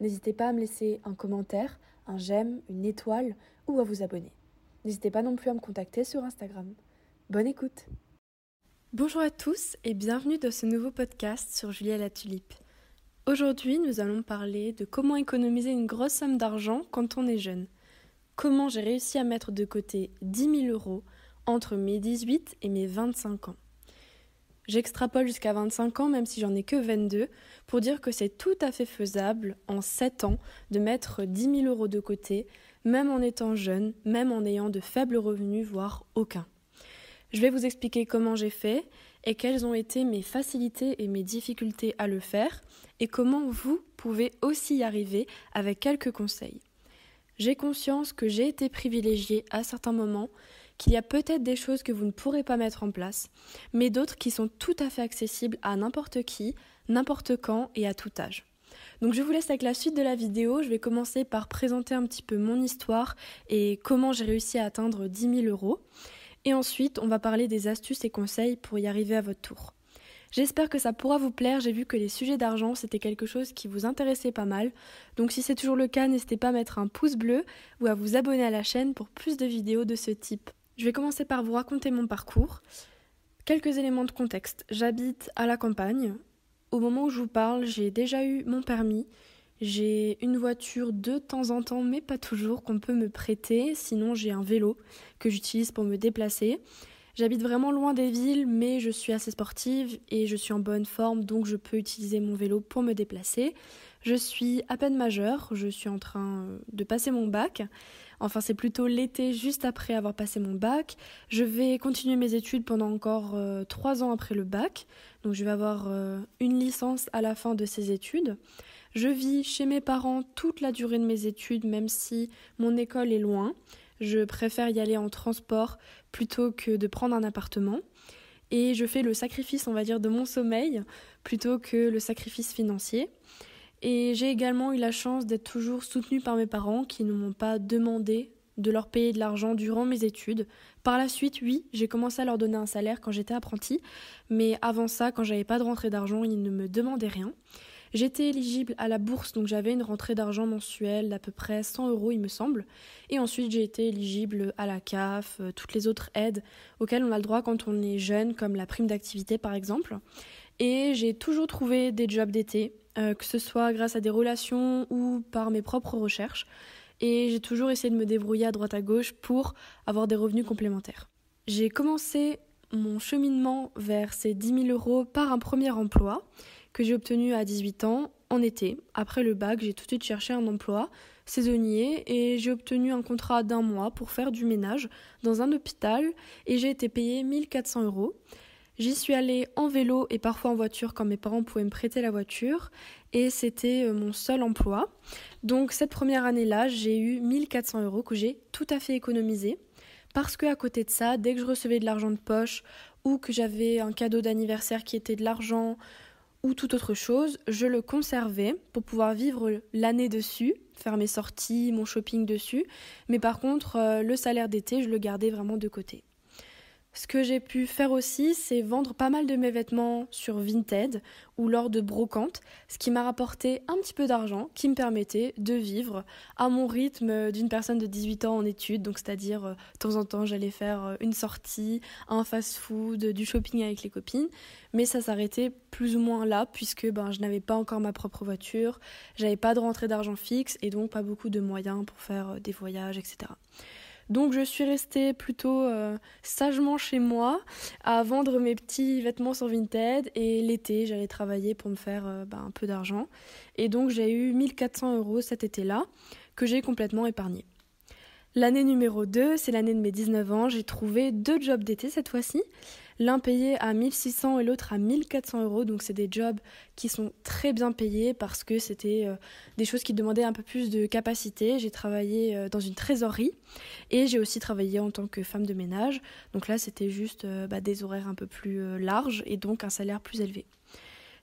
N'hésitez pas à me laisser un commentaire, un j'aime, une étoile ou à vous abonner. N'hésitez pas non plus à me contacter sur Instagram. Bonne écoute Bonjour à tous et bienvenue dans ce nouveau podcast sur Julia la Tulipe. Aujourd'hui, nous allons parler de comment économiser une grosse somme d'argent quand on est jeune. Comment j'ai réussi à mettre de côté 10 000 euros entre mes 18 et mes 25 ans. J'extrapole jusqu'à 25 ans, même si j'en ai que 22, pour dire que c'est tout à fait faisable en 7 ans de mettre 10 000 euros de côté, même en étant jeune, même en ayant de faibles revenus, voire aucun. Je vais vous expliquer comment j'ai fait et quelles ont été mes facilités et mes difficultés à le faire et comment vous pouvez aussi y arriver avec quelques conseils. J'ai conscience que j'ai été privilégiée à certains moments qu'il y a peut-être des choses que vous ne pourrez pas mettre en place, mais d'autres qui sont tout à fait accessibles à n'importe qui, n'importe quand et à tout âge. Donc je vous laisse avec la suite de la vidéo. Je vais commencer par présenter un petit peu mon histoire et comment j'ai réussi à atteindre 10 000 euros. Et ensuite, on va parler des astuces et conseils pour y arriver à votre tour. J'espère que ça pourra vous plaire. J'ai vu que les sujets d'argent, c'était quelque chose qui vous intéressait pas mal. Donc si c'est toujours le cas, n'hésitez pas à mettre un pouce bleu ou à vous abonner à la chaîne pour plus de vidéos de ce type. Je vais commencer par vous raconter mon parcours. Quelques éléments de contexte. J'habite à la campagne. Au moment où je vous parle, j'ai déjà eu mon permis. J'ai une voiture de temps en temps, mais pas toujours, qu'on peut me prêter. Sinon, j'ai un vélo que j'utilise pour me déplacer. J'habite vraiment loin des villes, mais je suis assez sportive et je suis en bonne forme, donc je peux utiliser mon vélo pour me déplacer. Je suis à peine majeure, je suis en train de passer mon bac. Enfin, c'est plutôt l'été juste après avoir passé mon bac. Je vais continuer mes études pendant encore euh, trois ans après le bac. Donc, je vais avoir euh, une licence à la fin de ces études. Je vis chez mes parents toute la durée de mes études, même si mon école est loin. Je préfère y aller en transport plutôt que de prendre un appartement. Et je fais le sacrifice, on va dire, de mon sommeil plutôt que le sacrifice financier. Et j'ai également eu la chance d'être toujours soutenue par mes parents qui ne m'ont pas demandé de leur payer de l'argent durant mes études. Par la suite, oui, j'ai commencé à leur donner un salaire quand j'étais apprentie, mais avant ça, quand j'avais pas de rentrée d'argent, ils ne me demandaient rien. J'étais éligible à la bourse, donc j'avais une rentrée d'argent mensuelle d'à peu près 100 euros, il me semble. Et ensuite, j'ai été éligible à la CAF, euh, toutes les autres aides auxquelles on a le droit quand on est jeune, comme la prime d'activité par exemple. Et j'ai toujours trouvé des jobs d'été, euh, que ce soit grâce à des relations ou par mes propres recherches. Et j'ai toujours essayé de me débrouiller à droite à gauche pour avoir des revenus complémentaires. J'ai commencé mon cheminement vers ces 10 000 euros par un premier emploi que j'ai obtenu à 18 ans en été. Après le bac, j'ai tout de suite cherché un emploi saisonnier et j'ai obtenu un contrat d'un mois pour faire du ménage dans un hôpital et j'ai été payé 1400 euros. J'y suis allée en vélo et parfois en voiture quand mes parents pouvaient me prêter la voiture et c'était euh, mon seul emploi. Donc cette première année-là, j'ai eu 1400 euros que j'ai tout à fait économisé parce que à côté de ça, dès que je recevais de l'argent de poche ou que j'avais un cadeau d'anniversaire qui était de l'argent ou toute autre chose, je le conservais pour pouvoir vivre l'année dessus, faire mes sorties, mon shopping dessus. Mais par contre, euh, le salaire d'été, je le gardais vraiment de côté. Ce que j'ai pu faire aussi, c'est vendre pas mal de mes vêtements sur Vinted ou lors de brocantes, ce qui m'a rapporté un petit peu d'argent qui me permettait de vivre à mon rythme d'une personne de 18 ans en études. Donc, c'est-à-dire, euh, de temps en temps, j'allais faire euh, une sortie, un fast-food, du shopping avec les copines. Mais ça s'arrêtait plus ou moins là, puisque ben, je n'avais pas encore ma propre voiture, j'avais pas de rentrée d'argent fixe et donc pas beaucoup de moyens pour faire euh, des voyages, etc. Donc je suis restée plutôt euh, sagement chez moi à vendre mes petits vêtements sur Vinted et l'été j'allais travailler pour me faire euh, bah, un peu d'argent. Et donc j'ai eu 1400 euros cet été-là que j'ai complètement épargné. L'année numéro 2, c'est l'année de mes 19 ans. J'ai trouvé deux jobs d'été cette fois-ci. L'un payé à 1600 et l'autre à 1400 euros. Donc c'est des jobs qui sont très bien payés parce que c'était euh, des choses qui demandaient un peu plus de capacité. J'ai travaillé euh, dans une trésorerie et j'ai aussi travaillé en tant que femme de ménage. Donc là c'était juste euh, bah, des horaires un peu plus larges et donc un salaire plus élevé.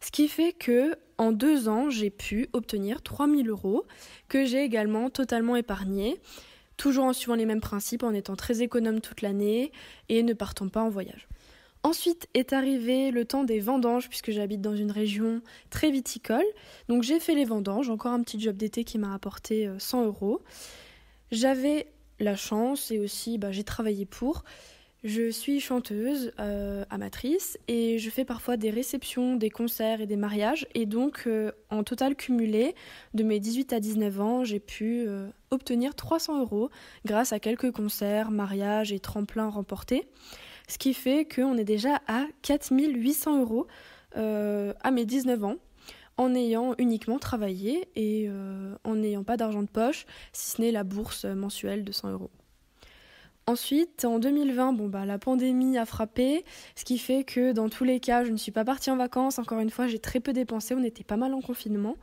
Ce qui fait que en deux ans j'ai pu obtenir 3000 euros que j'ai également totalement épargné toujours en suivant les mêmes principes, en étant très économe toute l'année et ne partant pas en voyage. Ensuite est arrivé le temps des vendanges, puisque j'habite dans une région très viticole. Donc j'ai fait les vendanges, encore un petit job d'été qui m'a apporté 100 euh, euros. J'avais la chance et aussi bah, j'ai travaillé pour je suis chanteuse, euh, amatrice, et je fais parfois des réceptions, des concerts et des mariages. Et donc, euh, en total cumulé, de mes 18 à 19 ans, j'ai pu obtenir 300 euros grâce à quelques concerts, mariages et tremplins remportés. Ce qui fait qu'on est déjà à 4800 euros à mes 19 ans en ayant uniquement travaillé et en n'ayant pas d'argent de poche, si ce n'est la bourse mensuelle de 100 euros. Ensuite, en 2020, bon, bah, la pandémie a frappé, ce qui fait que dans tous les cas, je ne suis pas partie en vacances. Encore une fois, j'ai très peu dépensé, on était pas mal en confinement.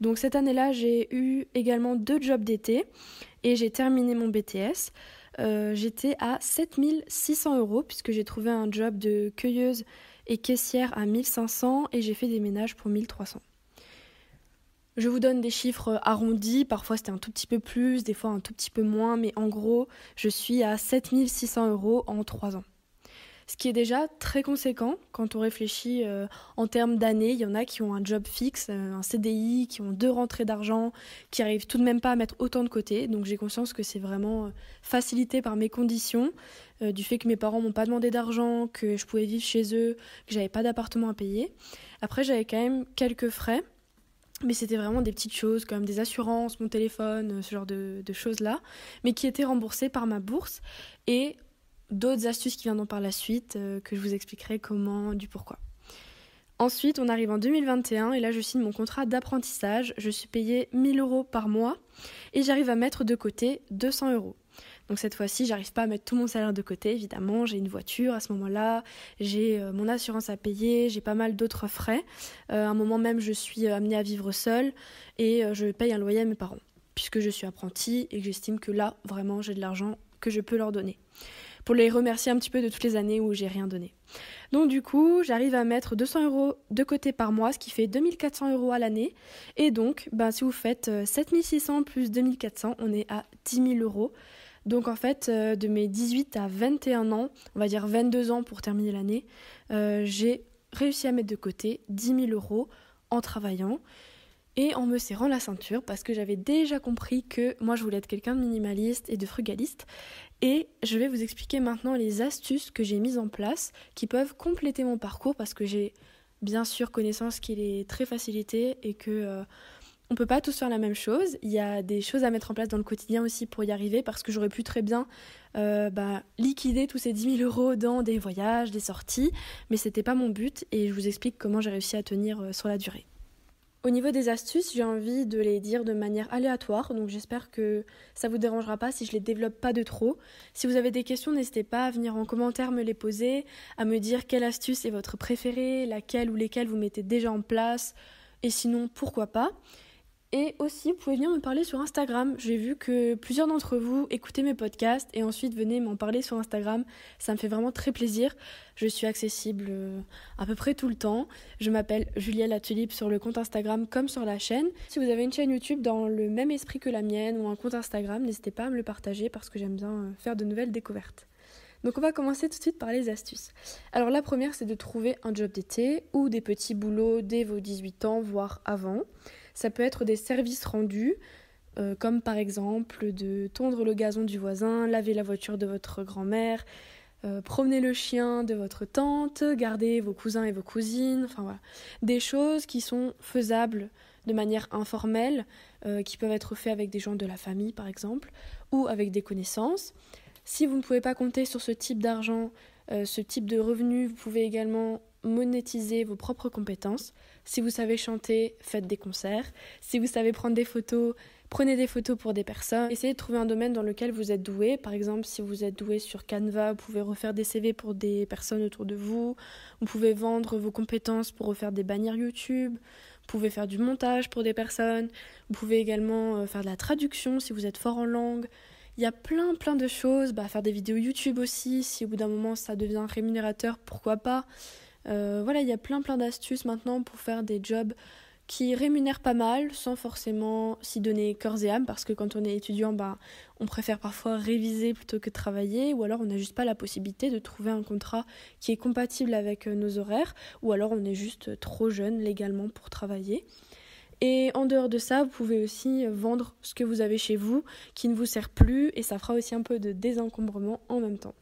Donc cette année-là, j'ai eu également deux jobs d'été et j'ai terminé mon BTS. Euh, j'étais à 7600 euros puisque j'ai trouvé un job de cueilleuse et caissière à 1500 et j'ai fait des ménages pour 1300. Je vous donne des chiffres arrondis, parfois c'était un tout petit peu plus, des fois un tout petit peu moins, mais en gros, je suis à 7600 euros en 3 ans. Ce qui est déjà très conséquent quand on réfléchit euh, en termes d'années. Il y en a qui ont un job fixe, euh, un CDI, qui ont deux rentrées d'argent, qui arrivent tout de même pas à mettre autant de côté. Donc j'ai conscience que c'est vraiment euh, facilité par mes conditions, du fait que mes parents m'ont pas demandé d'argent, que je pouvais vivre chez eux, que j'avais pas d'appartement à payer. Après j'avais quand même quelques frais mais c'était vraiment des petites choses comme des assurances, mon téléphone, ce genre de, choses-là, mais qui étaient remboursées par ma bourse et d'autres astuces qui viendront par la suite euh, que je vous expliquerai comment, du pourquoi. Ensuite, on arrive en 2021 et là je signe mon contrat d'apprentissage. Je suis payée 1000 euros par mois et j'arrive à mettre de côté 200 euros. Donc cette fois-ci, j'arrive pas à mettre tout mon salaire de côté, évidemment. J'ai une voiture à ce moment-là, j'ai euh, mon assurance à payer, j'ai pas mal d'autres frais. Euh, à un moment même, je suis amenée à vivre seule et je paye un loyer à mes parents, puisque je suis apprentie et j'estime que là, vraiment, j'ai de l'argent que je peux leur donner. Pour les remercier un petit peu de toutes les années où j'ai rien donné. Donc du coup, j'arrive à mettre 200 euros de côté par mois, ce qui fait 2400 euros à l'année. Et donc, ben, si vous faites 7600 plus 2400, on est à 10 000 euros. Donc en fait, euh, de mes 18 à 21 ans, on va dire 22 ans pour terminer l'année, euh, j'ai réussi à mettre de côté 10 000 euros en travaillant et en me serrant la ceinture parce que j'avais déjà compris que moi je voulais être quelqu'un de minimaliste et de frugaliste. Et je vais vous expliquer maintenant les astuces que j'ai mises en place qui peuvent compléter mon parcours parce que j'ai bien sûr connaissance qu'il est très facilité et que euh, on peut pas tous faire la même chose. Il y a des choses à mettre en place dans le quotidien aussi pour y arriver parce que j'aurais pu très bien euh, bah, liquider tous ces 10 000 euros dans des voyages, des sorties, mais c'était pas mon but et je vous explique comment j'ai réussi à tenir euh, sur la durée. Au niveau des astuces, j'ai envie de les dire de manière aléatoire, donc j'espère que ça vous dérangera pas si je les développe pas de trop. Si vous avez des questions, n'hésitez pas à venir en commentaire me les poser, à me dire quelle astuce est votre préférée, laquelle ou lesquelles vous mettez déjà en place, et sinon pourquoi pas. Et aussi, vous pouvez venir me parler sur Instagram. J'ai vu que plusieurs d'entre vous écoutaient mes podcasts et ensuite venez m'en parler sur Instagram. Ça me fait vraiment très plaisir. Je suis accessible euh, à peu près tout le temps. Je m'appelle Julia La Tulipe sur le compte Instagram comme sur la chaîne. Si vous avez une chaîne YouTube dans le même esprit que la mienne ou un compte Instagram, n'hésitez pas à me le partager parce que j'aime bien euh, faire de nouvelles découvertes. Donc on va commencer tout de suite par les astuces. Alors la première c'est de trouver un job d'été ou des petits boulots dès vos 18 ans, voire avant. Ça peut être des services rendus, euh, comme par exemple de tondre le gazon du voisin, laver la voiture de votre grand-mère, euh, promener le chien de votre tante, garder vos cousins et vos cousines, enfin voilà. Des choses qui sont faisables de manière informelle, euh, qui peuvent être faites avec des gens de la famille par exemple, ou avec des connaissances. Si vous ne pouvez pas compter sur ce type d'argent, ce type de revenu, vous pouvez également monétiser vos propres compétences. Si vous savez chanter, faites des concerts. Si vous savez prendre des photos, Prenez des photos pour des personnes. Essayez de trouver un domaine dans lequel vous êtes doué. Par exemple, si vous êtes doué sur Canva, vous pouvez refaire des CV pour des personnes autour de vous. Vous pouvez vendre vos compétences pour refaire des bannières YouTube. Vous pouvez faire du montage pour des personnes. Vous pouvez également euh, faire de la traduction si vous êtes fort en langue. Il y a plein plein de choses. Bah, faire des vidéos YouTube aussi. Si au bout d'un moment ça devient rémunérateur, pourquoi pas? Euh, voilà, il y a plein plein d'astuces maintenant pour faire des jobs qui rémunèrent pas mal sans forcément s'y donner corps et âme parce que quand on est étudiant, bah, on préfère parfois réviser plutôt que travailler ou alors on n'a juste pas la possibilité de trouver un contrat qui est compatible avec euh, nos horaires ou alors on est juste trop jeune légalement pour travailler. Et en dehors de ça, vous pouvez aussi vendre ce que vous avez chez vous qui ne vous sert plus et ça fera aussi un peu de désencombrement en même temps.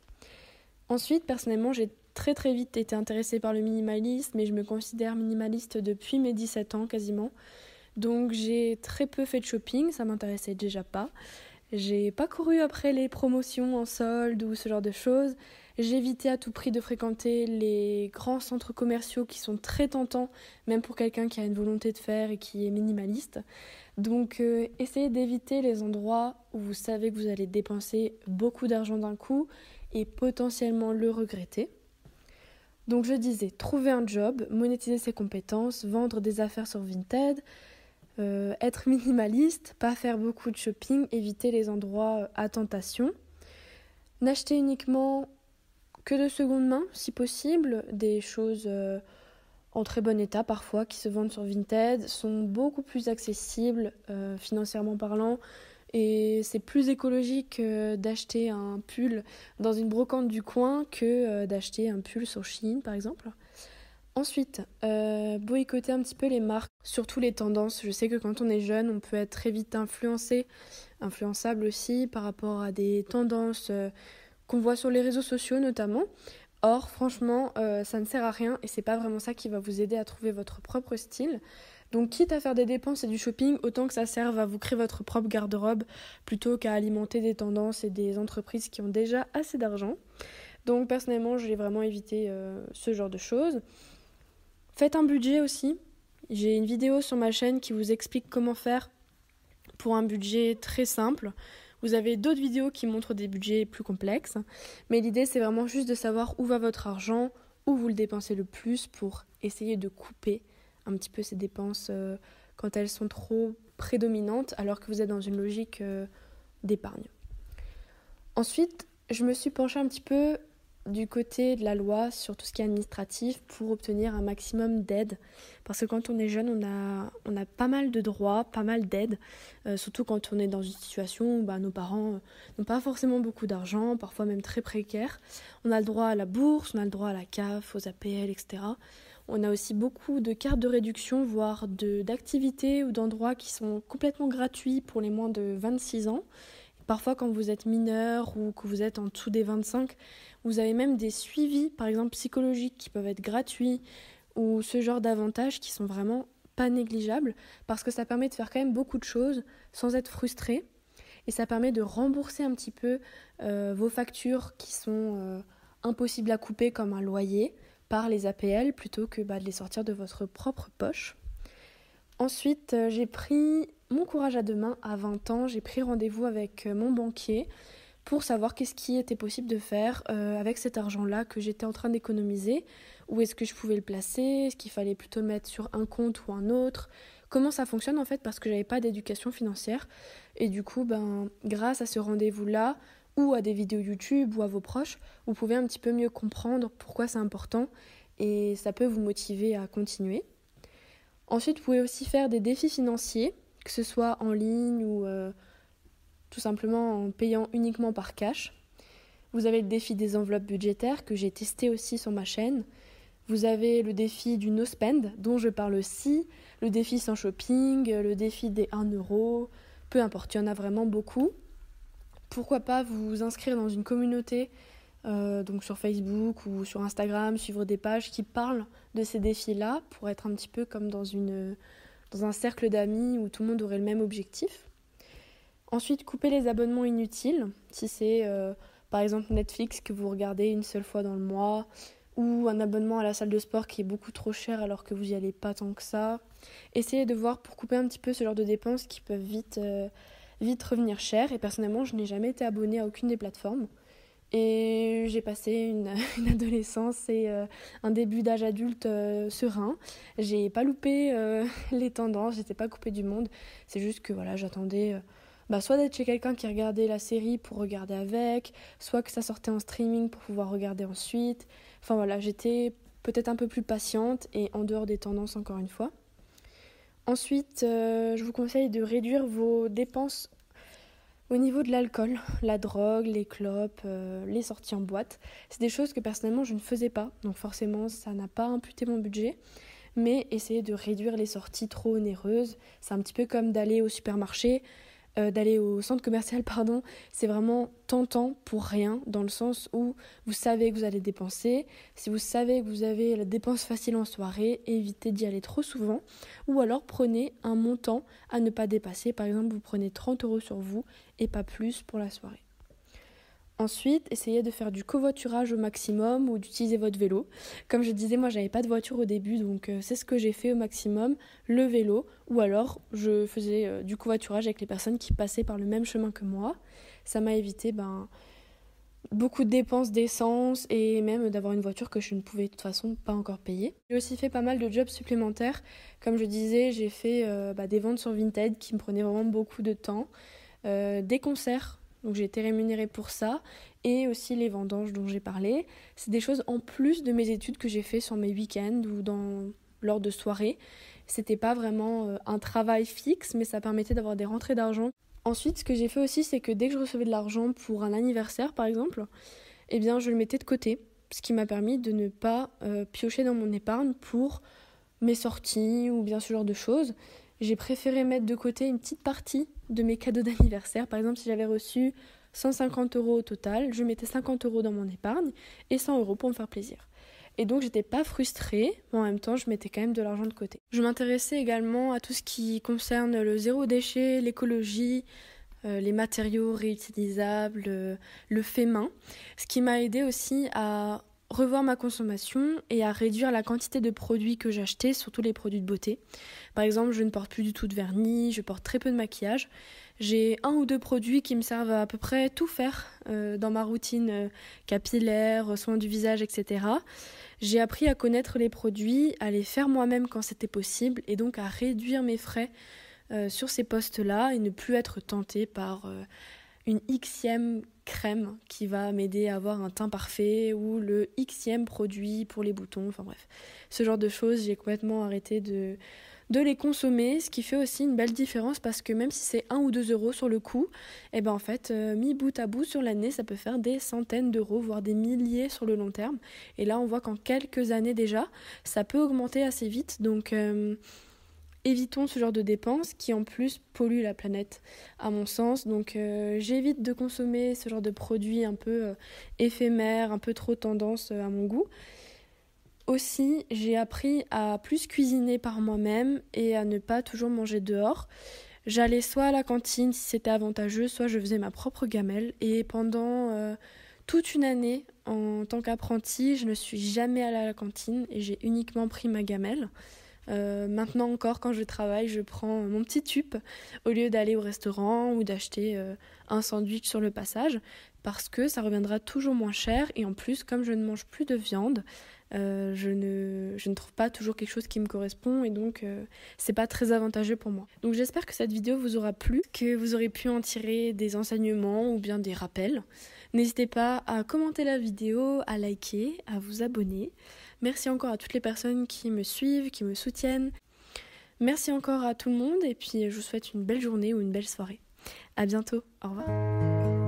Ensuite, personnellement, j'ai très très vite été intéressée par le minimalisme et je me considère minimaliste depuis mes 17 ans quasiment. Donc j'ai très peu fait de shopping, ça m'intéressait déjà pas. J'ai pas couru après les promotions en solde ou ce genre de choses. J'ai évité à tout prix de fréquenter les grands centres commerciaux qui sont très tentants, même pour quelqu'un qui a une volonté de faire et qui est minimaliste. Donc euh, essayez d'éviter les endroits où vous savez que vous allez dépenser beaucoup d'argent d'un coup et potentiellement le regretter. Donc je disais, trouver un job, monétiser ses compétences, vendre des affaires sur Vinted, euh, être minimaliste, pas faire beaucoup de shopping, éviter les endroits à tentation, n'acheter uniquement que de seconde main si possible, des choses euh, en très bon état parfois qui se vendent sur Vinted sont beaucoup plus accessibles euh, financièrement parlant et c'est plus écologique euh, d'acheter un pull dans une brocante du coin que euh, d'acheter un pull sur Chine par exemple. Ensuite, euh, boycotter un petit peu les marques, surtout les tendances. Je sais que quand on est jeune, on peut être très vite influencé, influençable aussi par rapport à des tendances qu'on voit sur les réseaux sociaux notamment. Or, franchement, ça ne sert à rien et c'est pas vraiment ça qui va vous aider à trouver votre propre style. Donc quitte à faire des dépenses et du shopping, autant que ça serve à vous créer votre propre garde-robe plutôt qu'à alimenter des tendances et des entreprises qui ont déjà assez d'argent. Donc personnellement, je vais vraiment éviter euh, ce genre de choses. Faites un budget aussi. J'ai une vidéo sur ma chaîne qui vous explique comment faire pour un budget très simple. Vous avez d'autres vidéos qui montrent des budgets plus complexes. Mais l'idée, c'est vraiment juste de savoir où va votre argent, où vous le dépensez le plus pour essayer de couper un petit peu ces dépenses euh, quand elles sont trop prédominantes alors que vous êtes dans une logique euh, d'épargne. Ensuite, je me suis penchée un petit peu du côté de la loi sur tout ce qui est administratif pour obtenir un maximum d'aide. Parce que quand on est jeune, on a, on a pas mal de droits, pas mal d'aides, euh, surtout quand on est dans une situation où bah, nos parents n'ont pas forcément beaucoup d'argent, parfois même très précaire. On a le droit à la bourse, on a le droit à la CAF, aux APL, etc. On a aussi beaucoup de cartes de réduction, voire d'activités ou d'endroits qui sont complètement gratuits pour les moins de 26 ans. Parfois, quand vous êtes mineur ou que vous êtes en dessous des 25, vous avez même des suivis, par exemple psychologiques, qui peuvent être gratuits ou ce genre d'avantages qui sont vraiment pas négligeables parce que ça permet de faire quand même beaucoup de choses sans être frustré et ça permet de rembourser un petit peu euh, vos factures qui sont euh, impossibles à couper comme un loyer par les APL plutôt que bah, de les sortir de votre propre poche. Ensuite, euh, j'ai pris mon courage à deux mains à 20 ans. J'ai pris rendez-vous avec euh, mon banquier pour savoir qu'est-ce qui était possible de faire euh, avec cet argent-là que j'étais en train d'économiser. Où est-ce que je pouvais le placer? Est-ce qu'il fallait plutôt mettre sur un compte ou un autre? Comment ça fonctionne en fait? Parce que j'avais pas d'éducation financière. Et du coup, ben, grâce à ce rendez-vous-là, ou à des vidéos YouTube ou à vos proches, vous pouvez un petit peu mieux comprendre pourquoi c'est important et ça peut vous motiver à continuer. Ensuite, vous pouvez aussi faire des défis financiers, que ce soit en ligne ou euh, tout simplement en payant uniquement par cash. Vous avez le défi des enveloppes budgétaires que j'ai testé aussi sur ma chaîne. Vous avez le défi du no spend dont je parle aussi, le défi sans shopping, le défi des 1 euro, peu importe, il y en a vraiment beaucoup pourquoi pas vous inscrire dans une communauté, euh, donc sur Facebook ou sur Instagram, suivre des pages qui parlent de ces défis-là pour être un petit peu comme dans, une, dans un cercle d'amis où tout le monde aurait le même objectif. Ensuite, couper les abonnements inutiles, si c'est euh, par exemple Netflix que vous regardez une seule fois dans le mois, ou un abonnement à la salle de sport qui est beaucoup trop cher alors que vous n'y allez pas tant que ça. Essayez de voir pour couper un petit peu ce genre de dépenses qui peuvent vite, euh, vite revenir cher. Et personnellement, je n'ai jamais été abonnée à aucune des plateformes. Et j'ai passé une, adolescence et euh, un début d'âge adulte euh, serein. J'ai pas loupé euh, les tendances, j'étais pas coupée du monde. C'est juste que voilà, j'attendais bah, soit d'être chez quelqu'un qui regardait la série pour regarder avec, soit que ça sortait en streaming pour pouvoir regarder ensuite. Enfin voilà, j'étais peut-être un peu plus patiente et en dehors des tendances encore une fois. Ensuite, je vous conseille de réduire vos dépenses au niveau de l'alcool, la drogue, les clopes, euh, les sorties en boîte, c'est des choses que personnellement je ne faisais pas. Donc forcément, ça n'a pas imputé mon budget. Mais essayer de réduire les sorties trop onéreuses, c'est un petit peu comme d'aller au supermarché euh, d'aller au centre commercial, pardon, c'est vraiment tentant pour rien, dans le sens où vous savez que vous allez dépenser. Si vous savez que vous avez la dépense facile en soirée, évitez d'y aller trop souvent. Ou alors prenez un montant à ne pas dépasser. Par exemple, vous prenez 30 euros sur vous et pas plus pour la soirée. Ensuite, essayez de faire du covoiturage au maximum ou d'utiliser votre vélo. Comme je disais, moi j'avais pas de voiture au début, donc euh, c'est ce que j'ai fait au maximum, le vélo, ou alors je faisais euh, du covoiturage avec les personnes qui passaient par le même chemin que moi. Ça m'a évité ben, beaucoup de dépenses d'essence et même d'avoir une voiture que je ne pouvais de toute façon pas encore payer. J'ai aussi fait pas mal de jobs supplémentaires. Comme je disais, j'ai fait euh, bah, des ventes sur Vinted qui me prenaient vraiment beaucoup de temps, des concerts donc j'ai été rémunérée pour ça et aussi les vendanges dont j'ai parlé. C'est des choses en plus de mes études que j'ai fait sur mes week-ends ou dans lors de soirées. C'était pas vraiment euh, un travail fixe, mais ça permettait d'avoir des rentrées d'argent. Ensuite, ce que j'ai fait aussi, c'est que dès que je recevais de l'argent pour un anniversaire, par exemple, eh bien, je le mettais de côté, ce qui m'a permis de ne pas euh, piocher dans mon épargne pour mes sorties ou bien ce genre de choses j'ai préféré mettre de côté une petite partie de mes cadeaux d'anniversaire. Par exemple, si j'avais reçu 150 euros au total, je mettais 50 euros dans mon épargne et 100 euros pour me faire plaisir. Et donc j'étais pas frustrée, mais en même temps je mettais quand même de l'argent de côté. Je m'intéressais également à tout ce qui concerne le zéro déchet, l'écologie, euh, les matériaux réutilisables, euh, le fait main, ce qui m'a aidé aussi à revoir ma consommation et à réduire la quantité de produits que j'achetais, surtout les produits de beauté. Par exemple, je ne porte plus du tout de vernis, je porte très peu de maquillage. J'ai un ou deux produits qui me servent à, peu près tout faire euh, dans ma routine euh, capillaire, soins du visage, etc. J'ai appris à connaître les produits, à les faire moi-même quand c'était possible et donc à réduire mes frais euh, sur ces postes-là et ne plus être tentée par une xème crème qui va m'aider à avoir un teint parfait ou le xème produit pour les boutons, enfin bref. Ce genre de choses, j'ai complètement arrêté de, les consommer, ce qui fait aussi une belle différence parce que même si c'est 1 ou 2 euros sur le coup, et eh ben en fait, euh, mis bout à bout sur l'année, ça peut faire des centaines d'euros, voire des milliers sur le long terme. Et là, on voit qu'en quelques années déjà, ça peut augmenter assez vite. Donc, euh, évitons ce genre de dépenses qui en plus polluent la planète à mon sens. Donc euh, j'évite de consommer ce genre de produits un peu euh, éphémères, un peu trop tendance euh, à mon goût. Aussi, j'ai appris à plus cuisiner par moi-même et à ne pas toujours manger dehors. J'allais soit à la cantine si c'était avantageux, soit je faisais ma propre gamelle. Et pendant toute une année, en tant qu'apprenti, je ne suis jamais allée à la cantine et j'ai uniquement pris ma gamelle. Euh, maintenant encore, quand je travaille, je prends mon petit tube au lieu d'aller au restaurant ou d'acheter euh, un sandwich sur le passage parce que ça reviendra toujours moins cher et en plus, comme je ne mange plus de viande, euh, je, ne, je ne trouve pas toujours quelque chose qui me correspond et donc c'est pas très avantageux pour moi. Donc j'espère que cette vidéo vous aura plu, que vous aurez pu en tirer des enseignements ou bien des rappels. N'hésitez pas à commenter la vidéo, à liker, à vous abonner. Merci encore à toutes les personnes qui me suivent, qui me soutiennent. Merci encore à tout le monde et puis je vous souhaite une belle journée ou une belle soirée. À bientôt. Au revoir.